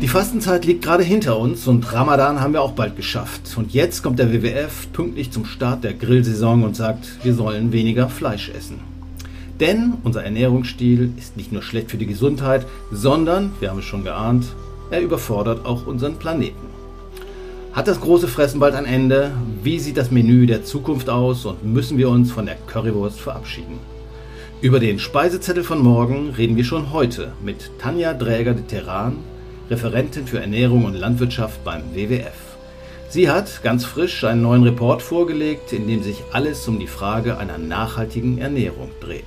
Die Fastenzeit liegt gerade hinter uns und Ramadan haben wir auch bald geschafft. Und jetzt kommt der WWF pünktlich zum Start der Grillsaison und sagt, wir sollen weniger Fleisch essen. Denn unser Ernährungsstil ist nicht nur schlecht für die Gesundheit, sondern, wir haben es schon geahnt, er überfordert auch unseren Planeten. Hat das große Fressen bald ein Ende? Wie sieht das Menü der Zukunft aus und müssen wir uns von der Currywurst verabschieden? Über den Speisezettel von morgen reden wir schon heute mit Tanja Dräger de Terran, Referentin für Ernährung und Landwirtschaft beim WWF. Sie hat ganz frisch einen neuen Report vorgelegt, in dem sich alles um die Frage einer nachhaltigen Ernährung dreht.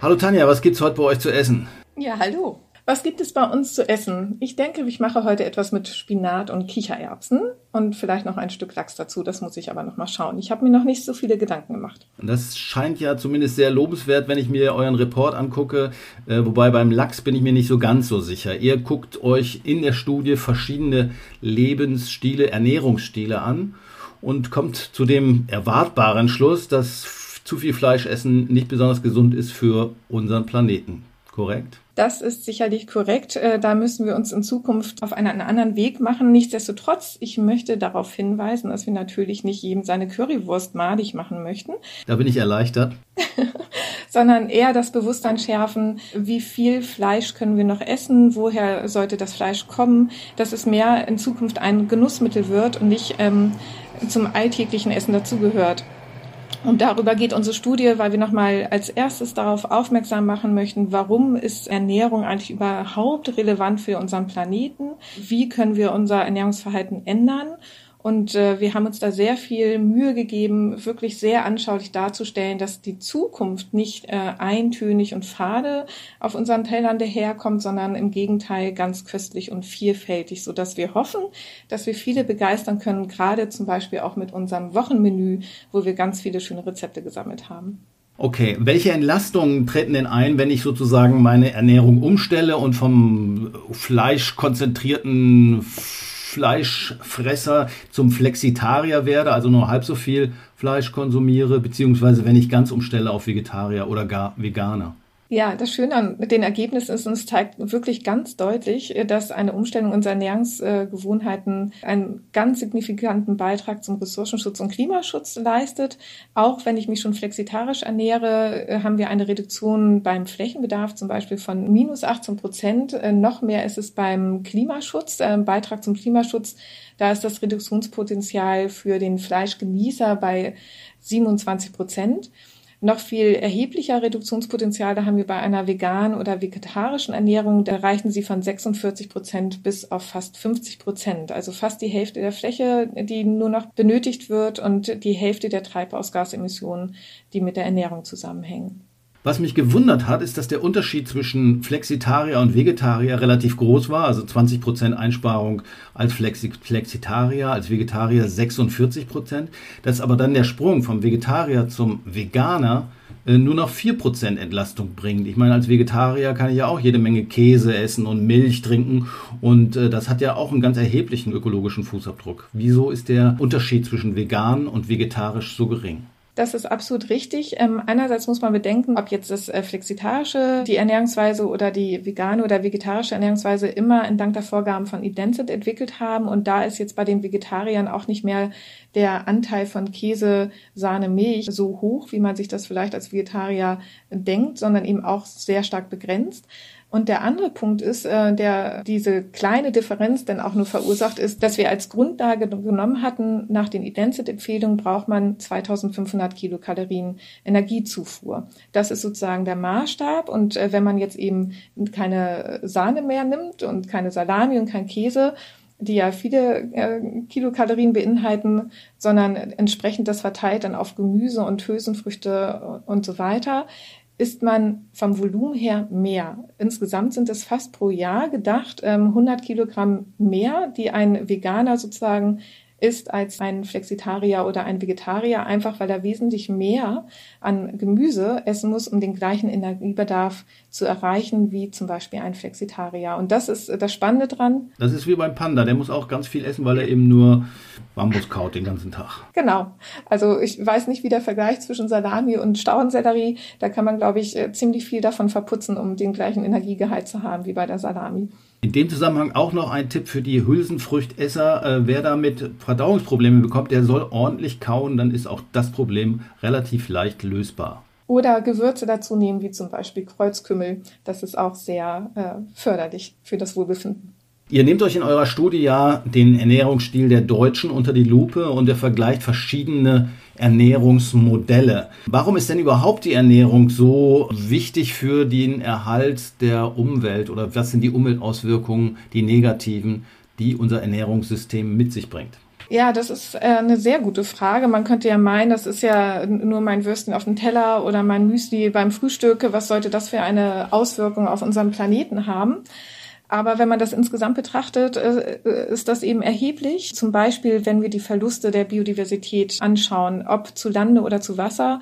Hallo Tanja, was gibt's heute bei euch zu essen? Ja, hallo. Was gibt es bei uns zu essen? Ich denke, ich mache heute etwas mit Spinat und Kichererbsen und vielleicht noch ein Stück Lachs dazu. Das muss ich aber noch mal schauen. Ich habe mir noch nicht so viele Gedanken gemacht. Das scheint ja zumindest sehr lobenswert, wenn ich mir euren Report angucke. Äh, wobei beim Lachs bin ich mir nicht so ganz so sicher. Ihr guckt euch in der Studie verschiedene Lebensstile, Ernährungsstile an und kommt zu dem erwartbaren Schluss, dass zu viel Fleisch essen nicht besonders gesund ist für unseren Planeten. Korrekt? Das ist sicherlich korrekt. Äh, da müssen wir uns in Zukunft auf einen anderen Weg machen. Nichtsdestotrotz, ich möchte darauf hinweisen, dass wir natürlich nicht jedem seine Currywurst madig machen möchten. Da bin ich erleichtert. sondern eher das Bewusstsein schärfen, wie viel Fleisch können wir noch essen, woher sollte das Fleisch kommen, dass es mehr in Zukunft ein Genussmittel wird und nicht ähm, zum alltäglichen Essen dazugehört. Und darüber geht unsere Studie, weil wir nochmal als erstes darauf aufmerksam machen möchten, warum ist Ernährung eigentlich überhaupt relevant für unseren Planeten? Wie können wir unser Ernährungsverhalten ändern? Und äh, wir haben uns da sehr viel Mühe gegeben, wirklich sehr anschaulich darzustellen, dass die Zukunft nicht äh, eintönig und fade auf unseren Tellern daherkommt, sondern im Gegenteil ganz köstlich und vielfältig, so dass wir hoffen, dass wir viele begeistern können, gerade zum Beispiel auch mit unserem Wochenmenü, wo wir ganz viele schöne Rezepte gesammelt haben. Okay, welche Entlastungen treten denn ein, wenn ich sozusagen meine Ernährung umstelle und vom fleischkonzentrierten Fleischfresser zum Flexitarier werde, also nur halb so viel Fleisch konsumiere, beziehungsweise wenn ich ganz umstelle auf Vegetarier oder gar Veganer. Ja, das Schöne an den Ergebnissen ist, es zeigt wirklich ganz deutlich, dass eine Umstellung unserer Ernährungsgewohnheiten einen ganz signifikanten Beitrag zum Ressourcenschutz und Klimaschutz leistet. Auch wenn ich mich schon flexitarisch ernähre, haben wir eine Reduktion beim Flächenbedarf zum Beispiel von minus 18 Prozent. Noch mehr ist es beim Klimaschutz, äh, Beitrag zum Klimaschutz. Da ist das Reduktionspotenzial für den Fleischgenießer bei 27 Prozent. Noch viel erheblicher Reduktionspotenziale haben wir bei einer veganen oder vegetarischen Ernährung. Da reichen sie von 46 Prozent bis auf fast 50 Prozent. Also fast die Hälfte der Fläche, die nur noch benötigt wird und die Hälfte der Treibhausgasemissionen, die mit der Ernährung zusammenhängen. Was mich gewundert hat, ist, dass der Unterschied zwischen Flexitarier und Vegetarier relativ groß war. Also 20% Einsparung als Flexi Flexitarier, als Vegetarier 46%. Dass aber dann der Sprung vom Vegetarier zum Veganer äh, nur noch 4% Entlastung bringt. Ich meine, als Vegetarier kann ich ja auch jede Menge Käse essen und Milch trinken und äh, das hat ja auch einen ganz erheblichen ökologischen Fußabdruck. Wieso ist der Unterschied zwischen vegan und vegetarisch so gering? Das ist absolut richtig. Ähm, einerseits muss man bedenken, ob jetzt das äh, flexitarische, die Ernährungsweise oder die vegane oder vegetarische Ernährungsweise immer entlang der Vorgaben von Identit entwickelt haben. Und da ist jetzt bei den Vegetariern auch nicht mehr der Anteil von Käse, Sahne, Milch so hoch, wie man sich das vielleicht als Vegetarier denkt, sondern eben auch sehr stark begrenzt. Und der andere Punkt ist, äh, der diese kleine Differenz denn auch nur verursacht ist, dass wir als Grundlage genommen hatten, nach den Idenzit-Empfehlungen braucht man 2500 Kilokalorien Energiezufuhr. Das ist sozusagen der Maßstab. Und äh, wenn man jetzt eben keine Sahne mehr nimmt und keine Salami und kein Käse, die ja viele äh, Kilokalorien beinhalten, sondern entsprechend das verteilt dann auf Gemüse und Hülsenfrüchte und so weiter, ist man vom Volumen her mehr. Insgesamt sind es fast pro Jahr gedacht 100 ähm, Kilogramm mehr, die ein Veganer sozusagen ist als ein Flexitarier oder ein Vegetarier, einfach weil er wesentlich mehr an Gemüse essen muss, um den gleichen Energiebedarf zu erreichen, wie zum Beispiel ein Flexitarier. Und das ist das Spannende dran. Das ist wie beim Panda, der muss auch ganz viel essen, weil er eben nur Bambus kaut den ganzen Tag. Genau. Also ich weiß nicht, wie der Vergleich zwischen Salami und Staudensellerie, da kann man, glaube ich, äh, ziemlich viel davon verputzen, um den gleichen Energiegehalt zu haben wie bei der Salami. In dem Zusammenhang auch noch ein Tipp für die Hülsenfrüchtesser. Äh, wer damit Verdauungsprobleme bekommt, der soll ordentlich kauen, dann ist auch das Problem relativ leicht lösbar. Oder Gewürze dazu nehmen, wie zum Beispiel Kreuzkümmel. Das ist auch sehr äh, förderlich für das Wohlbefinden. Ihr nehmt euch in eurer Studie ja den Ernährungsstil der Deutschen unter die Lupe und ihr vergleicht verschiedene Ernährungsmodelle. Warum ist denn überhaupt die Ernährung so wichtig für den Erhalt der Umwelt oder was sind die Umweltauswirkungen, die negativen, die unser Ernährungssystem mit sich bringt? Ja, das ist äh, eine sehr gute Frage. Man könnte ja meinen, das ist ja nur mein Würstchen auf dem Teller oder mein Müsli beim Frühstück. Was sollte das für eine Auswirkung auf unseren Planeten haben? Aber wenn man das insgesamt betrachtet, äh, äh, ist das eben erheblich. Zum Beispiel, wenn wir die Verluste der Biodiversität anschauen, ob zu Lande oder zu Wasser,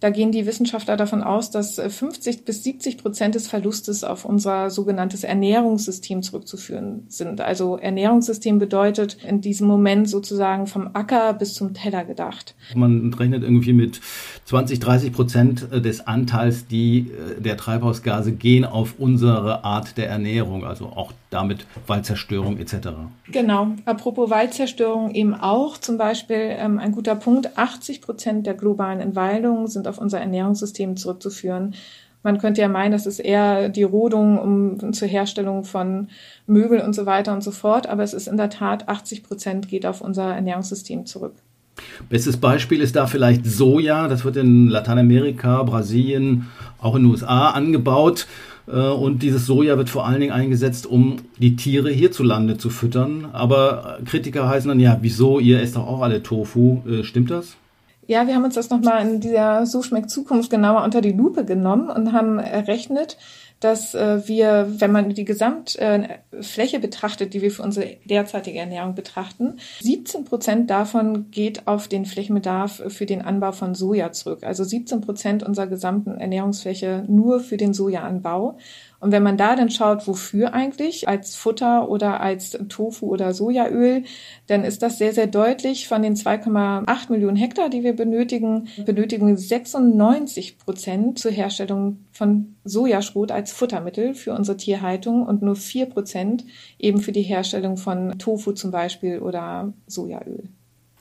da gehen die Wissenschaftler davon aus, dass 50 äh, bis 70 Prozent des Verlustes auf unser sogenanntes Ernährungssystem zurückzuführen sind. Also Ernährungssystem bedeutet in diesem Moment sozusagen vom Acker bis zum Teller gedacht. Man rechnet irgendwie mit 20, 30 Prozent des Anteils, die der Treibhausgase gehen auf unsere Art der Ernährung, also auch damit Waldzerstörung etc. Genau. Apropos Waldzerstörung eben auch zum Beispiel ähm, ein guter Punkt. 80 Prozent der globalen Entwaldungen sind auf unser Ernährungssystem zurückzuführen. Man könnte ja meinen, das ist eher die Rodung um, zur Herstellung von Möbel und so weiter und so fort, aber es ist in der Tat 80 Prozent geht auf unser Ernährungssystem zurück. Bestes Beispiel ist da vielleicht Soja. Das wird in Lateinamerika, Brasilien, auch in den USA angebaut. Äh, und dieses Soja wird vor allen Dingen eingesetzt, um die Tiere hierzulande zu füttern. Aber Kritiker heißen dann, ja, wieso, ihr esst doch auch alle Tofu. Äh, stimmt das? Ja, wir haben uns das nochmal in dieser So schmeckt Zukunft genauer unter die Lupe genommen und haben errechnet, dass äh, wir, wenn man die Gesamtfläche äh, betrachtet, die wir für unsere derzeitige Ernährung betrachten, 17 Prozent davon geht auf den Flächenbedarf für den Anbau von Soja zurück. Also 17 Prozent unserer gesamten Ernährungsfläche nur für den Sojaanbau. Und wenn man da dann schaut, wofür eigentlich, als Futter oder als Tofu oder Sojaöl, dann ist das sehr, sehr deutlich. Von den 2,8 Millionen Hektar, die wir benötigen, benötigen wir 96 Prozent zur Herstellung von Sojaschrot als Futtermittel für unsere Tierhaltung und nur 4 Prozent eben für die Herstellung von Tofu zum Beispiel oder Sojaöl.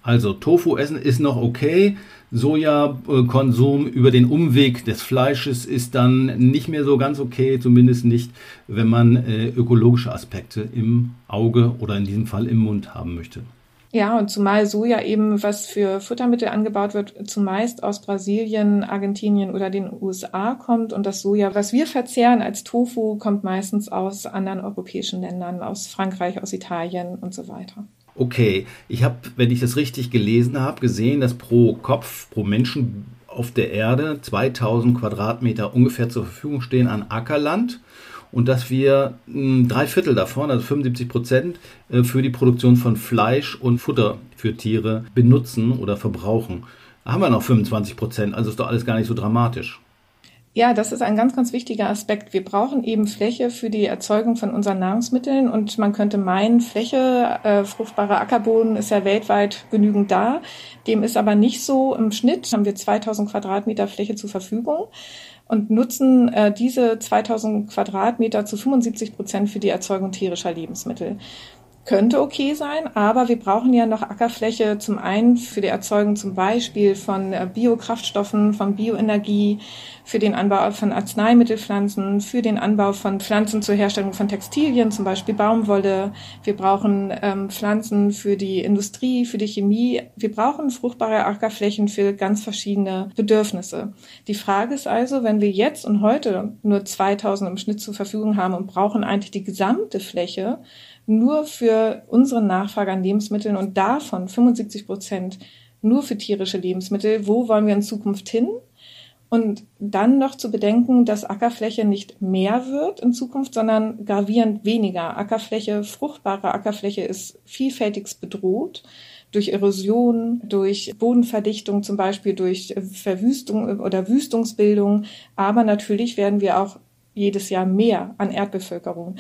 Also Tofu essen ist noch okay. Sojakonsum über den Umweg des Fleisches ist dann nicht mehr so ganz okay, zumindest nicht, wenn man äh, ökologische Aspekte im Auge oder in diesem Fall im Mund haben möchte. Ja, und zumal Soja eben, was für Futtermittel angebaut wird, zumeist aus Brasilien, Argentinien oder den USA kommt. Und das Soja, was wir verzehren als Tofu, kommt meistens aus anderen europäischen Ländern, aus Frankreich, aus Italien und so weiter. Okay, ich habe, wenn ich das richtig gelesen habe, gesehen, dass pro Kopf, pro Menschen auf der Erde 2000 Quadratmeter ungefähr zur Verfügung stehen an Ackerland und dass wir hm, drei Viertel davon, also 75 Prozent, äh, für die Produktion von Fleisch und Futter für Tiere benutzen oder verbrauchen. Da haben wir noch 25 Prozent, also ist doch alles gar nicht so dramatisch. Ja, das ist ein ganz, ganz wichtiger Aspekt. Wir brauchen eben Fläche für die Erzeugung von unseren Nahrungsmitteln und man könnte meinen, Fläche, äh, fruchtbarer Ackerboden ist ja weltweit genügend da. Dem ist aber nicht so. Im Schnitt haben wir 2000 Quadratmeter Fläche zur Verfügung und nutzen äh, diese 2000 Quadratmeter zu 75 Prozent für die Erzeugung tierischer Lebensmittel könnte okay sein, aber wir brauchen ja noch Ackerfläche zum einen für die Erzeugung zum Beispiel von äh, Biokraftstoffen, von Bioenergie, für den Anbau von Arzneimittelpflanzen, für den Anbau von Pflanzen zur Herstellung von Textilien, zum Beispiel Baumwolle. Wir brauchen ähm, Pflanzen für die Industrie, für die Chemie. Wir brauchen fruchtbare Ackerflächen für ganz verschiedene Bedürfnisse. Die Frage ist also, wenn wir jetzt und heute nur 2000 im Schnitt zur Verfügung haben und brauchen eigentlich die gesamte Fläche, nur für unsere Nachfrage an Lebensmitteln und davon 75 Prozent nur für tierische Lebensmittel. Wo wollen wir in Zukunft hin? Und dann noch zu bedenken, dass Ackerfläche nicht mehr wird in Zukunft, sondern gravierend weniger. Ackerfläche, fruchtbare Ackerfläche ist vielfältigst bedroht durch Erosion, durch Bodenverdichtung zum Beispiel, durch Verwüstung oder Wüstungsbildung. Aber natürlich werden wir auch jedes Jahr mehr an Erdbevölkerung.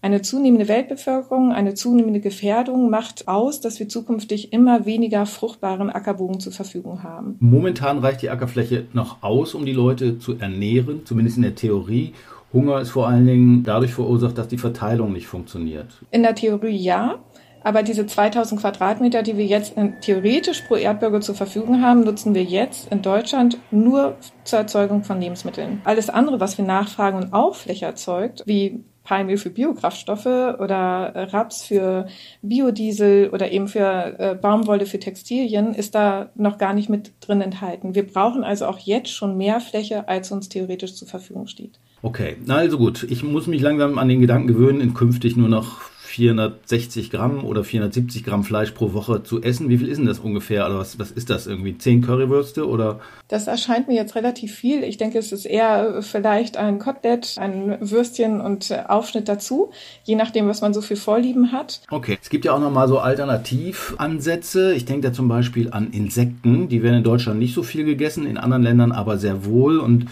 Eine zunehmende Weltbevölkerung, eine zunehmende Gefährdung macht aus, dass wir zukünftig immer weniger fruchtbaren Ackerbogen zur Verfügung haben. Momentan reicht die Ackerfläche noch aus, um die Leute zu ernähren, zumindest in der Theorie. Hunger ist vor allen Dingen dadurch verursacht, dass die Verteilung nicht funktioniert. In der Theorie ja. Aber diese 2000 Quadratmeter, die wir jetzt theoretisch pro Erdbürger zur Verfügung haben, nutzen wir jetzt in Deutschland nur zur Erzeugung von Lebensmitteln. Alles andere, was wir nachfragen und auch Fläche erzeugt, wie Palmöl für Biokraftstoffe oder Raps für Biodiesel oder eben für äh, Baumwolle für Textilien, ist da noch gar nicht mit drin enthalten. Wir brauchen also auch jetzt schon mehr Fläche, als uns theoretisch zur Verfügung steht. Okay, na also gut. Ich muss mich langsam an den Gedanken gewöhnen, in künftig nur noch 460 Gramm oder 470 Gramm Fleisch pro Woche zu essen. Wie viel ist denn das ungefähr? Oder was, was ist das irgendwie? Zehn Currywürste oder? Das erscheint mir jetzt relativ viel. Ich denke, es ist eher vielleicht ein Kotelett, ein Würstchen und Aufschnitt dazu, je nachdem, was man so für Vorlieben hat. Okay. Es gibt ja auch noch mal so Alternativansätze. Ich denke da zum Beispiel an Insekten. Die werden in Deutschland nicht so viel gegessen, in anderen Ländern aber sehr wohl und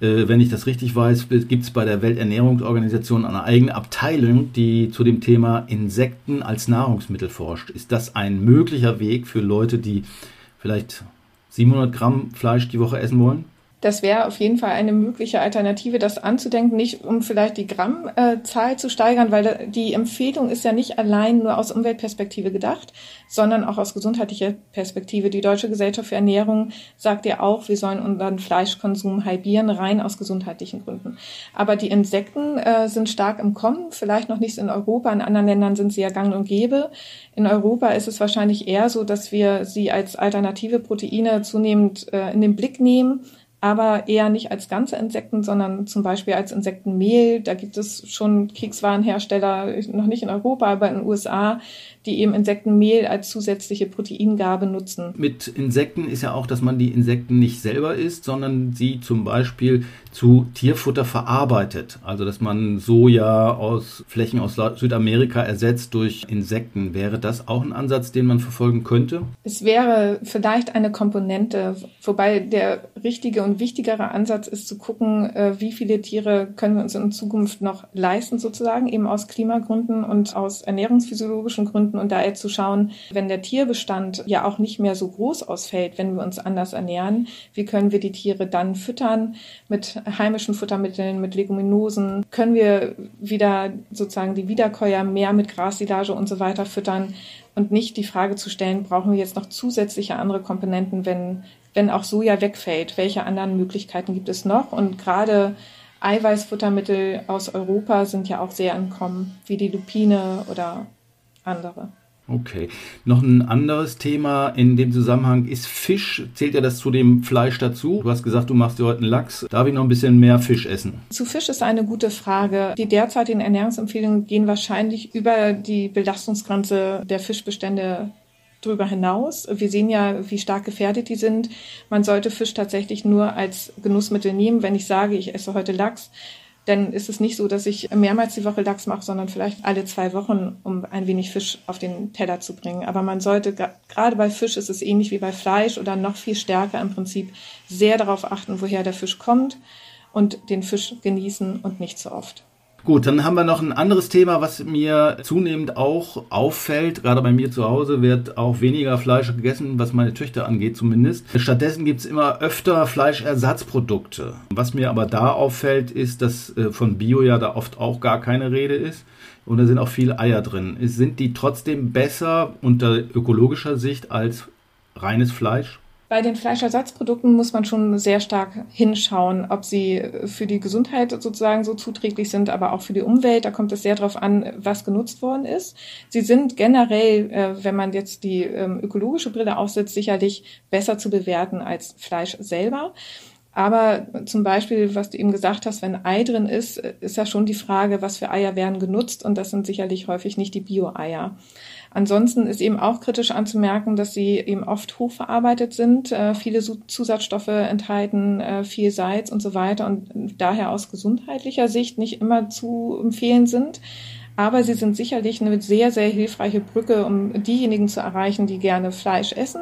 äh, wenn ich das richtig weiß, gibt es bei der Welternährungsorganisation eine eigene Abteilung, die zu dem Thema Insekten als Nahrungsmittel forscht. Ist das ein möglicher Weg für Leute, die vielleicht 700 Gramm Fleisch die Woche essen wollen? Das wäre auf jeden Fall eine mögliche Alternative, das anzudenken, nicht um vielleicht die Grammzahl zu steigern, weil die Empfehlung ist ja nicht allein nur aus Umweltperspektive gedacht, sondern auch aus gesundheitlicher Perspektive. Die Deutsche Gesellschaft für Ernährung sagt ja auch, wir sollen unseren Fleischkonsum halbieren, rein aus gesundheitlichen Gründen. Aber die Insekten äh, sind stark im Kommen, vielleicht noch nicht in Europa, in anderen Ländern sind sie ja gang und gäbe. In Europa ist es wahrscheinlich eher so, dass wir sie als alternative Proteine zunehmend äh, in den Blick nehmen aber eher nicht als ganze Insekten, sondern zum Beispiel als Insektenmehl. Da gibt es schon Kekswarenhersteller, noch nicht in Europa, aber in den USA, die eben Insektenmehl als zusätzliche Proteingabe nutzen. Mit Insekten ist ja auch, dass man die Insekten nicht selber isst, sondern sie zum Beispiel zu Tierfutter verarbeitet. Also dass man Soja aus Flächen aus Südamerika ersetzt durch Insekten. Wäre das auch ein Ansatz, den man verfolgen könnte? Es wäre vielleicht eine Komponente, wobei der richtige und wichtigere Ansatz ist zu gucken, äh, wie viele Tiere können wir uns in Zukunft noch leisten, sozusagen, eben aus Klimagründen und aus ernährungsphysiologischen Gründen Gründen und daher zu schauen, wenn der Tierbestand ja auch nicht mehr so groß ausfällt, wenn wir uns anders ernähren, wie können wir die Tiere dann füttern mit heimischen Futtermitteln, mit Leguminosen? Können wir wieder sozusagen die Wiederkäuer mehr mit Grassilage und so weiter füttern? Und nicht die Frage zu stellen, brauchen wir jetzt noch zusätzliche andere Komponenten, wenn, wenn auch Soja wegfällt? Welche anderen Möglichkeiten gibt es noch? Und gerade Eiweißfuttermittel aus Europa sind ja auch sehr entkommen, wie die Lupine oder andere. Okay. Noch ein anderes Thema in dem Zusammenhang ist Fisch. Zählt ja das zu dem Fleisch dazu? Du hast gesagt, du machst dir heute einen Lachs. Darf ich noch ein bisschen mehr Fisch essen? Zu Fisch ist eine gute Frage. Die derzeitigen Ernährungsempfehlungen gehen wahrscheinlich über die Belastungsgrenze der Fischbestände drüber hinaus. Wir sehen ja, wie stark gefährdet die sind. Man sollte Fisch tatsächlich nur als Genussmittel nehmen. Wenn ich sage, ich esse heute Lachs, dann ist es nicht so, dass ich mehrmals die Woche Lachs mache, sondern vielleicht alle zwei Wochen, um ein wenig Fisch auf den Teller zu bringen. Aber man sollte, gerade bei Fisch ist es ähnlich wie bei Fleisch oder noch viel stärker im Prinzip, sehr darauf achten, woher der Fisch kommt und den Fisch genießen und nicht zu oft. Gut, dann haben wir noch ein anderes Thema, was mir zunehmend auch auffällt. Gerade bei mir zu Hause wird auch weniger Fleisch gegessen, was meine Töchter angeht zumindest. Stattdessen gibt's immer öfter Fleischersatzprodukte. Was mir aber da auffällt, ist, dass äh, von Bio ja da oft auch gar keine Rede ist. Und da sind auch viele Eier drin. Sind die trotzdem besser unter ökologischer Sicht als reines Fleisch? Bei den Fleischersatzprodukten muss man schon sehr stark hinschauen, ob sie für die Gesundheit sozusagen so zuträglich sind, aber auch für die Umwelt. Da kommt es sehr darauf an, was genutzt worden ist. Sie sind generell, äh, wenn man jetzt die ähm, ökologische Brille aufsetzt, sicherlich besser zu bewerten als Fleisch selber. Aber zum Beispiel, was du eben gesagt hast, wenn Ei drin ist, ist ja schon die Frage, was für Eier werden genutzt und das sind sicherlich häufig nicht die Bio-Eier. Ansonsten ist eben auch kritisch anzumerken, dass sie eben oft hochverarbeitet sind, äh, viele Zusatzstoffe enthalten, äh, viel Salz und so weiter und daher aus gesundheitlicher Sicht nicht immer zu empfehlen sind. Aber sie sind sicherlich eine sehr, sehr hilfreiche Brücke, um diejenigen zu erreichen, die gerne Fleisch essen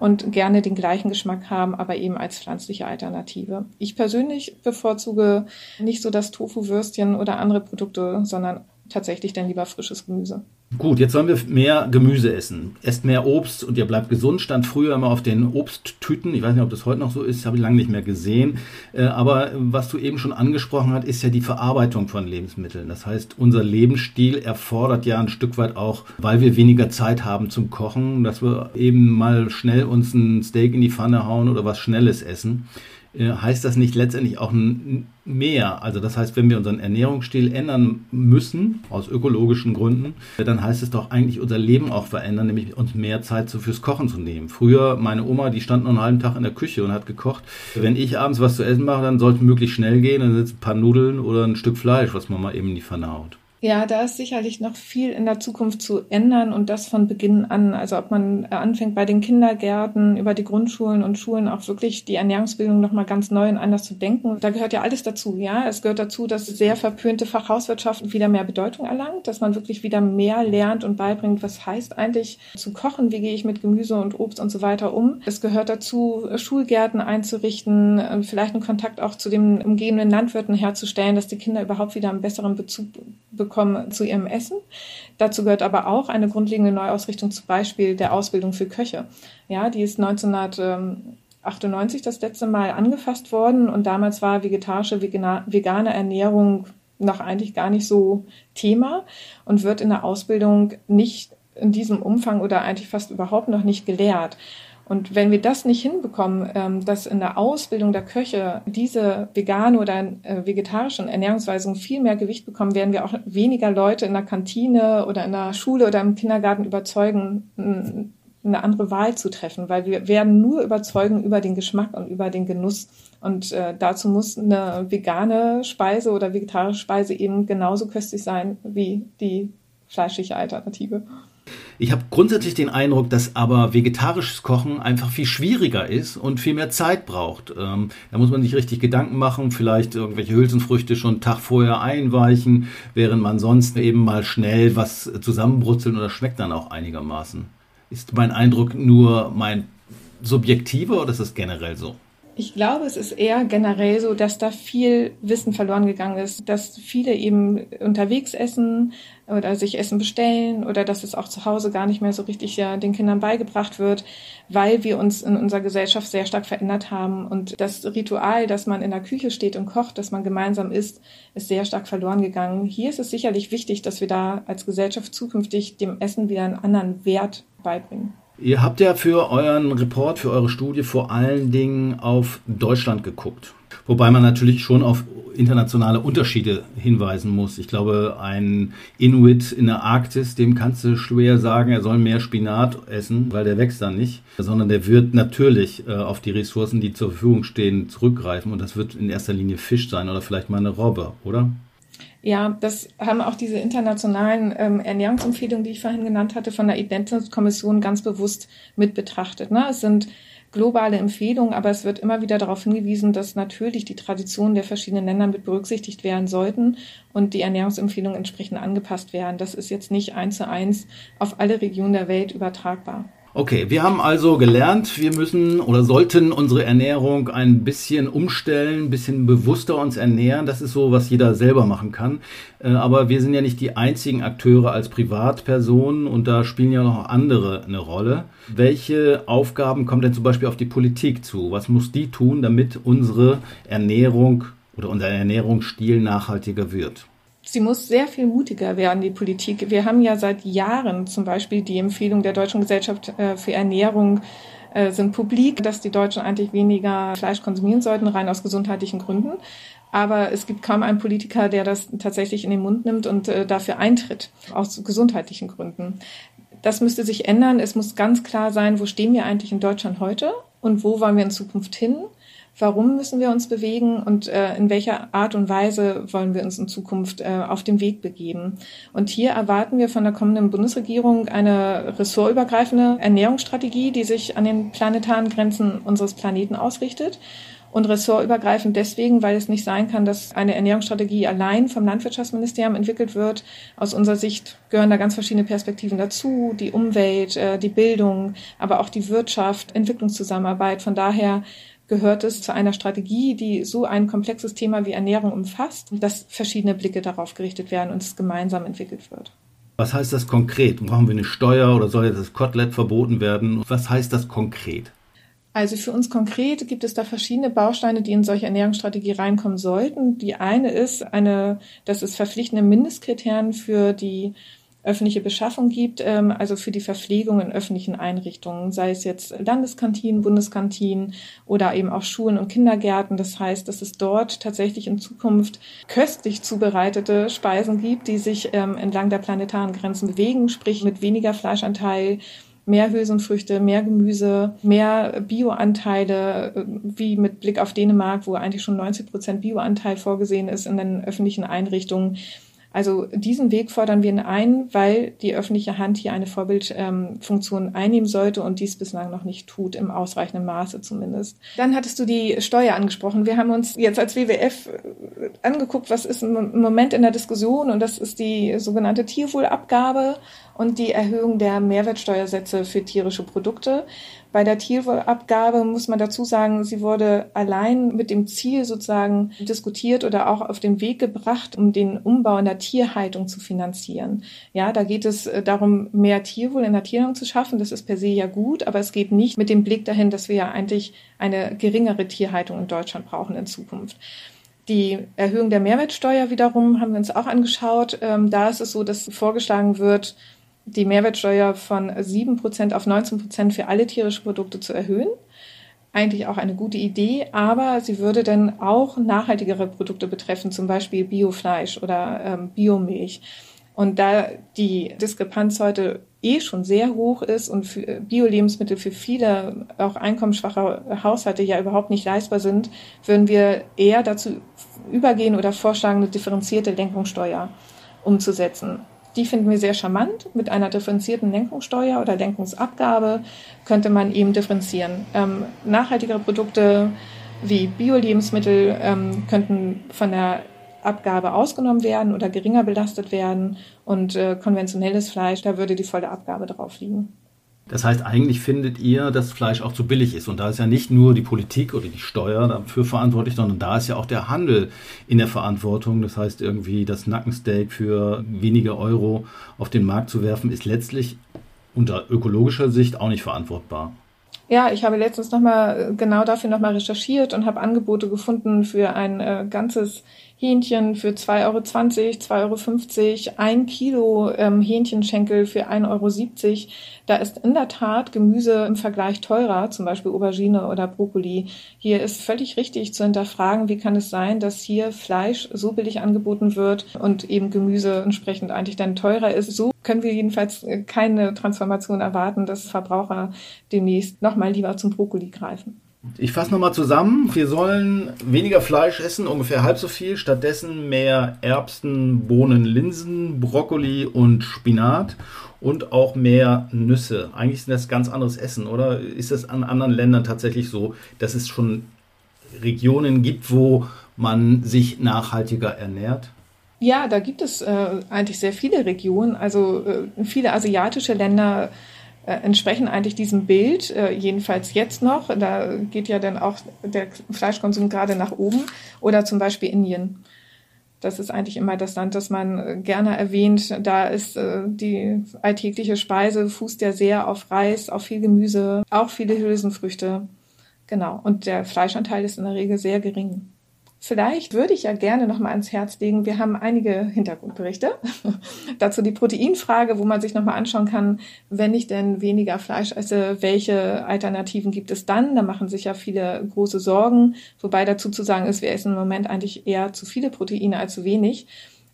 und gerne den gleichen Geschmack haben, aber eben als pflanzliche Alternative. Ich persönlich bevorzuge nicht so das Tofu-Würstchen oder andere Produkte, sondern tatsächlich dann lieber frisches Gemüse. Gut, jetzt sollen wir mehr Gemüse essen. Esst mehr Obst und ihr bleibt gesund. Stand früher immer auf den Obsttüten. Ich weiß nicht, ob das heute noch so ist, habe ich lange nicht mehr gesehen. Äh, aber was du eben schon angesprochen hast, ist ja die Verarbeitung von Lebensmitteln. Das heißt, unser Lebensstil erfordert ja ein Stück weit auch, weil wir weniger Zeit haben zum Kochen, dass wir eben mal schnell uns ein Steak in die Pfanne hauen oder was Schnelles essen. Äh, heißt das nicht letztendlich auch mehr? Also das heißt, wenn wir unseren Ernährungsstil ändern müssen, aus ökologischen Gründen, dann heißt es doch eigentlich unser Leben auch verändern, nämlich uns mehr Zeit fürs Kochen zu nehmen. Früher, meine Oma, die stand noch einen halben Tag in der Küche und hat gekocht. Wenn ich abends was zu essen mache, dann sollte es möglichst schnell gehen, dann sind es ein paar Nudeln oder ein Stück Fleisch, was man mal eben in die Pfanne haut. Ja, da ist sicherlich noch viel in der Zukunft zu ändern und das von Beginn an. Also ob man äh, anfängt bei den Kindergärten, über die Grundschulen und Schulen auch wirklich die Ernährungsbildung nochmal ganz neu und anders zu denken. Da gehört ja alles dazu, ja. Es gehört dazu, dass sehr verpönte Fachhauswirtschaft wieder mehr Bedeutung erlangt, dass man wirklich wieder mehr lernt und beibringt, was heißt eigentlich zu kochen, wie gehe ich mit Gemüse und Obst und so weiter um. Es gehört dazu, Schulgärten einzurichten, äh, vielleicht einen Kontakt auch zu den umgehenden Landwirten herzustellen, dass die Kinder überhaupt wieder einen besseren Bezug bekommen bekommen zu ihrem Essen. Dazu gehört aber auch eine grundlegende Neuausrichtung zum Beispiel der Ausbildung für Köche. Ja, die ist 1998 das letzte Mal angefasst worden und damals war vegetarische, vegane Ernährung noch eigentlich gar nicht so Thema und wird in der Ausbildung nicht in diesem Umfang oder eigentlich fast überhaupt noch nicht gelehrt. Und wenn wir das nicht hinbekommen, ähm, dass in der Ausbildung der Köche diese vegane oder äh, vegetarischen Ernährungsweisen viel mehr Gewicht bekommen, werden wir auch weniger Leute in der Kantine oder in der Schule oder im Kindergarten überzeugen, eine andere Wahl zu treffen, weil wir werden nur überzeugen über den Geschmack und über den Genuss. Und äh, dazu muss eine vegane Speise oder vegetarische Speise eben genauso köstlich sein wie die fleischliche Alternative. Ich habe grundsätzlich den Eindruck, dass aber vegetarisches Kochen einfach viel schwieriger ist und viel mehr Zeit braucht. Ähm, da muss man sich richtig Gedanken machen, vielleicht irgendwelche Hülsenfrüchte schon einen Tag vorher einweichen, während man sonst eben mal schnell was zusammenbrutzeln oder schmeckt dann auch einigermaßen. Ist mein Eindruck nur mein subjektiver oder ist das generell so? Ich glaube, es ist eher generell so, dass da viel Wissen verloren gegangen ist, dass viele eben unterwegs essen oder sich Essen bestellen oder dass es auch zu Hause gar nicht mehr so richtig ja den Kindern beigebracht wird, weil wir uns in unserer Gesellschaft sehr stark verändert haben und das Ritual, dass man in der Küche steht und kocht, dass man gemeinsam isst, ist sehr stark verloren gegangen. Hier ist es sicherlich wichtig, dass wir da als Gesellschaft zukünftig dem Essen wieder einen anderen Wert beibringen. Ihr habt ja für euren Report, für eure Studie vor allen Dingen auf Deutschland geguckt. Wobei man natürlich schon auf internationale Unterschiede hinweisen muss. Ich glaube, ein Inuit in der Arktis, dem kannst du schwer sagen, er soll mehr Spinat essen, weil der wächst dann nicht, sondern der wird natürlich äh, auf die Ressourcen, die zur Verfügung stehen, zurückgreifen und das wird in erster Linie Fisch sein oder vielleicht mal eine Robbe, oder? Ja, das haben auch diese internationalen ähm, Ernährungsempfehlungen, die ich vorhin genannt hatte, von der Identitätskommission ganz bewusst mit betrachtet. Ne? Es sind globale Empfehlungen, aber es wird immer wieder darauf hingewiesen, dass natürlich die Traditionen der verschiedenen Länder mit berücksichtigt werden sollten und die Ernährungsempfehlungen entsprechend angepasst werden. Das ist jetzt nicht eins zu eins auf alle Regionen der Welt übertragbar. Okay, wir haben also gelernt, wir müssen oder sollten unsere Ernährung ein bisschen umstellen, ein bisschen bewusster uns ernähren. Das ist so, was jeder selber machen kann. Äh, aber wir sind ja nicht die einzigen Akteure als Privatpersonen und da spielen ja noch andere eine Rolle. Welche Aufgaben kommen denn zum Beispiel auf die Politik zu? Was muss die tun, damit unsere Ernährung oder unser Ernährungsstil nachhaltiger wird? Sie muss sehr viel mutiger werden, die Politik. Wir haben ja seit Jahren zum Beispiel die Empfehlung der Deutschen Gesellschaft äh, für Ernährung äh, sind publik, dass die Deutschen eigentlich weniger Fleisch konsumieren sollten, rein aus gesundheitlichen Gründen. Aber es gibt kaum einen Politiker, der das tatsächlich in den Mund nimmt und äh, dafür eintritt, aus gesundheitlichen Gründen. Das müsste sich ändern. Es muss ganz klar sein, wo stehen wir eigentlich in Deutschland heute und wo wollen wir in Zukunft hin warum müssen wir uns bewegen und äh, in welcher Art und Weise wollen wir uns in Zukunft äh, auf den Weg begeben. Und hier erwarten wir von der kommenden Bundesregierung eine ressortübergreifende Ernährungsstrategie, die sich an den planetaren Grenzen unseres Planeten ausrichtet und ressortübergreifend deswegen, weil es nicht sein kann, dass eine Ernährungsstrategie allein vom Landwirtschaftsministerium entwickelt wird. Aus unserer Sicht gehören da ganz verschiedene Perspektiven dazu, die Umwelt, äh, die Bildung, aber auch die Wirtschaft, Entwicklungszusammenarbeit. Von daher gehört es zu einer Strategie, die so ein komplexes Thema wie Ernährung umfasst, dass verschiedene Blicke darauf gerichtet werden und es gemeinsam entwickelt wird. Was heißt das konkret? Brauchen wir eine Steuer oder soll jetzt das Kotelett verboten werden? Was heißt das konkret? Also für uns konkret gibt es da verschiedene Bausteine, die in solche Ernährungsstrategie reinkommen sollten. Die eine ist eine, dass es verpflichtende Mindestkriterien für die öffentliche Beschaffung gibt, ähm, also für die Verpflegung in öffentlichen Einrichtungen, sei es jetzt Landeskantinen, Bundeskantinen oder eben auch Schulen und Kindergärten. Das heißt, dass es dort tatsächlich in Zukunft köstlich zubereitete Speisen gibt, die sich ähm, entlang der planetaren Grenzen bewegen, sprich mit weniger Fleischanteil, mehr Hülsenfrüchte, mehr Gemüse, mehr Bioanteile, äh, wie mit Blick auf Dänemark, wo eigentlich schon 90 Prozent Bioanteil vorgesehen ist in den öffentlichen Einrichtungen. Also diesen Weg fordern wir ein, weil die öffentliche Hand hier eine Vorbildfunktion ähm, einnehmen sollte und dies bislang noch nicht tut, im ausreichenden Maße zumindest. Dann hattest du die Steuer angesprochen. Wir haben uns jetzt als WWF äh, angeguckt, was ist im Moment in der Diskussion und das ist die sogenannte Tierwohlabgabe und die Erhöhung der Mehrwertsteuersätze für tierische Produkte. Bei der Tierwohlabgabe muss man dazu sagen, sie wurde allein mit dem Ziel sozusagen diskutiert oder auch auf den Weg gebracht, um den Umbau in der Tierhaltung zu finanzieren. Ja, da geht es äh, darum, mehr Tierwohl in der Tierhaltung zu schaffen. Das ist per se ja gut, aber es geht nicht mit dem Blick dahin, dass wir ja eigentlich eine geringere Tierhaltung in Deutschland brauchen in Zukunft. Die Erhöhung der Mehrwertsteuer wiederum haben wir uns auch angeschaut. Ähm, da ist es so, dass vorgeschlagen wird, die Mehrwertsteuer von 7% auf 19% für alle tierischen Produkte zu erhöhen. Eigentlich auch eine gute Idee, aber sie würde dann auch nachhaltigere Produkte betreffen, zum Beispiel Biofleisch oder ähm, Biomilch. Und da die Diskrepanz heute eh schon sehr hoch ist und äh, Bio-Lebensmittel für viele auch einkommensschwache Haushalte ja überhaupt nicht leistbar sind, würden wir eher dazu übergehen oder vorschlagen, eine differenzierte Lenkungssteuer umzusetzen. Die finden wir sehr charmant. Mit einer differenzierten Lenkungssteuer oder Lenkungsabgabe könnte man eben differenzieren. Ähm, nachhaltigere Produkte wie Bio-Lebensmittel ähm, könnten von der Abgabe ausgenommen werden oder geringer belastet werden und äh, konventionelles Fleisch, da würde die volle Abgabe drauf liegen. Das heißt, eigentlich findet ihr, dass Fleisch auch zu billig ist. Und da ist ja nicht nur die Politik oder die Steuer dafür verantwortlich, sondern da ist ja auch der Handel in der Verantwortung. Das heißt, irgendwie das Nackensteak für wenige Euro auf den Markt zu werfen, ist letztlich unter ökologischer Sicht auch nicht verantwortbar. Ja, ich habe letztens nochmal genau dafür nochmal recherchiert und habe Angebote gefunden für ein äh, ganzes Hähnchen für 2,20 Euro, 2,50 Euro, ein Kilo ähm, Hähnchenschenkel für 1,70 Euro. Da ist in der Tat Gemüse im Vergleich teurer, zum Beispiel Aubergine oder Brokkoli. Hier ist völlig richtig zu hinterfragen, wie kann es sein, dass hier Fleisch so billig angeboten wird und eben Gemüse entsprechend eigentlich dann teurer ist. So können wir jedenfalls äh, keine Transformation erwarten, dass Verbraucher demnächst nochmal lieber zum Brokkoli greifen. Ich fasse nochmal zusammen. Wir sollen weniger Fleisch essen, ungefähr halb so viel. Stattdessen mehr Erbsen, Bohnen, Linsen, Brokkoli und Spinat und auch mehr Nüsse. Eigentlich ist das ganz anderes Essen, oder? Ist es an anderen Ländern tatsächlich so, dass es schon Regionen gibt, wo man sich nachhaltiger ernährt? Ja, da gibt es äh, eigentlich sehr viele Regionen. Also äh, viele asiatische Länder äh, entsprechen eigentlich diesem Bild, äh, jedenfalls jetzt noch. Da geht ja dann auch der Fleischkonsum gerade nach oben. Oder zum Beispiel Indien. Das ist eigentlich immer das Land, das man äh, gerne erwähnt. Da ist äh, die alltägliche Speise, fußt ja sehr auf Reis, auf viel Gemüse, auch viele Hülsenfrüchte. Genau. Und der Fleischanteil ist in der Regel sehr gering. Vielleicht würde ich ja gerne noch mal ans Herz legen. Wir haben einige Hintergrundberichte. Dazu die Proteinfrage, wo man sich noch mal anschauen kann, wenn ich denn weniger Fleisch esse, welche Alternativen gibt es dann? Da machen sich ja viele große Sorgen. Wobei dazu zu sagen ist, wir essen im Moment eigentlich eher zu viele Proteine als zu wenig.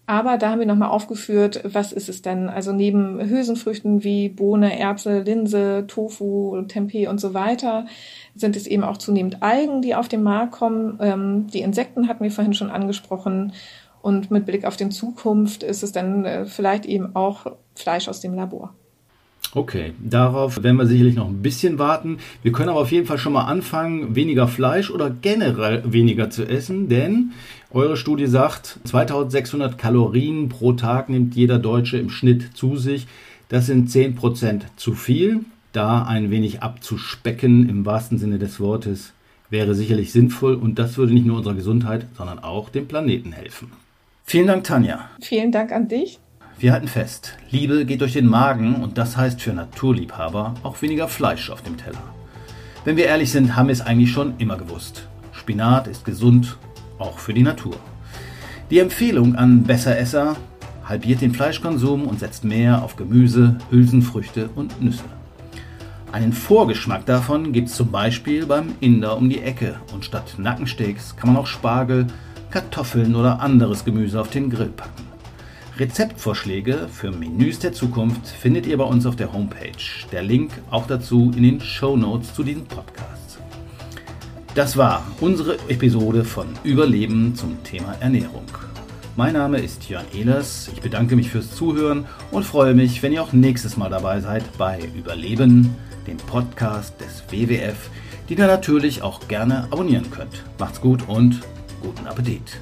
Aber da haben wir nochmal aufgeführt, was ist es denn? Also neben Hülsenfrüchten wie Bohne, Erbse, Linse, Tofu, Tempeh und so weiter sind es eben auch zunehmend Algen, die auf den Markt kommen. Ähm, die Insekten hatten wir vorhin schon angesprochen. Und mit Blick auf die Zukunft ist es dann äh, vielleicht eben auch Fleisch aus dem Labor. Okay, darauf werden wir sicherlich noch ein bisschen warten. Wir können aber auf jeden Fall schon mal anfangen, weniger Fleisch oder generell weniger zu essen, denn eure Studie sagt, 2600 Kalorien pro Tag nimmt jeder Deutsche im Schnitt zu sich. Das sind 10% zu viel. Da ein wenig abzuspecken im wahrsten Sinne des Wortes wäre sicherlich sinnvoll und das würde nicht nur unserer Gesundheit, sondern auch dem Planeten helfen. Vielen Dank, Tanja. Vielen Dank an dich. Wir halten fest, Liebe geht durch den Magen und das heißt für Naturliebhaber auch weniger Fleisch auf dem Teller. Wenn wir ehrlich sind, haben wir es eigentlich schon immer gewusst. Spinat ist gesund, auch für die Natur. Die Empfehlung an Besseresser, halbiert den Fleischkonsum und setzt mehr auf Gemüse, Hülsenfrüchte und Nüsse. Einen Vorgeschmack davon gibt es zum Beispiel beim Inder um die Ecke und statt Nackensteaks kann man auch Spargel, Kartoffeln oder anderes Gemüse auf den Grill packen. Rezeptvorschläge für Menüs der Zukunft findet ihr bei uns auf der Homepage. Der Link auch dazu in den Show Notes zu diesem Podcast. Das war unsere Episode von Überleben zum Thema Ernährung. Mein Name ist Jörn Ehlers. Ich bedanke mich fürs Zuhören und freue mich, wenn ihr auch nächstes Mal dabei seid bei Überleben, dem Podcast des WWF, den ihr natürlich auch gerne abonnieren könnt. Macht's gut und guten Appetit.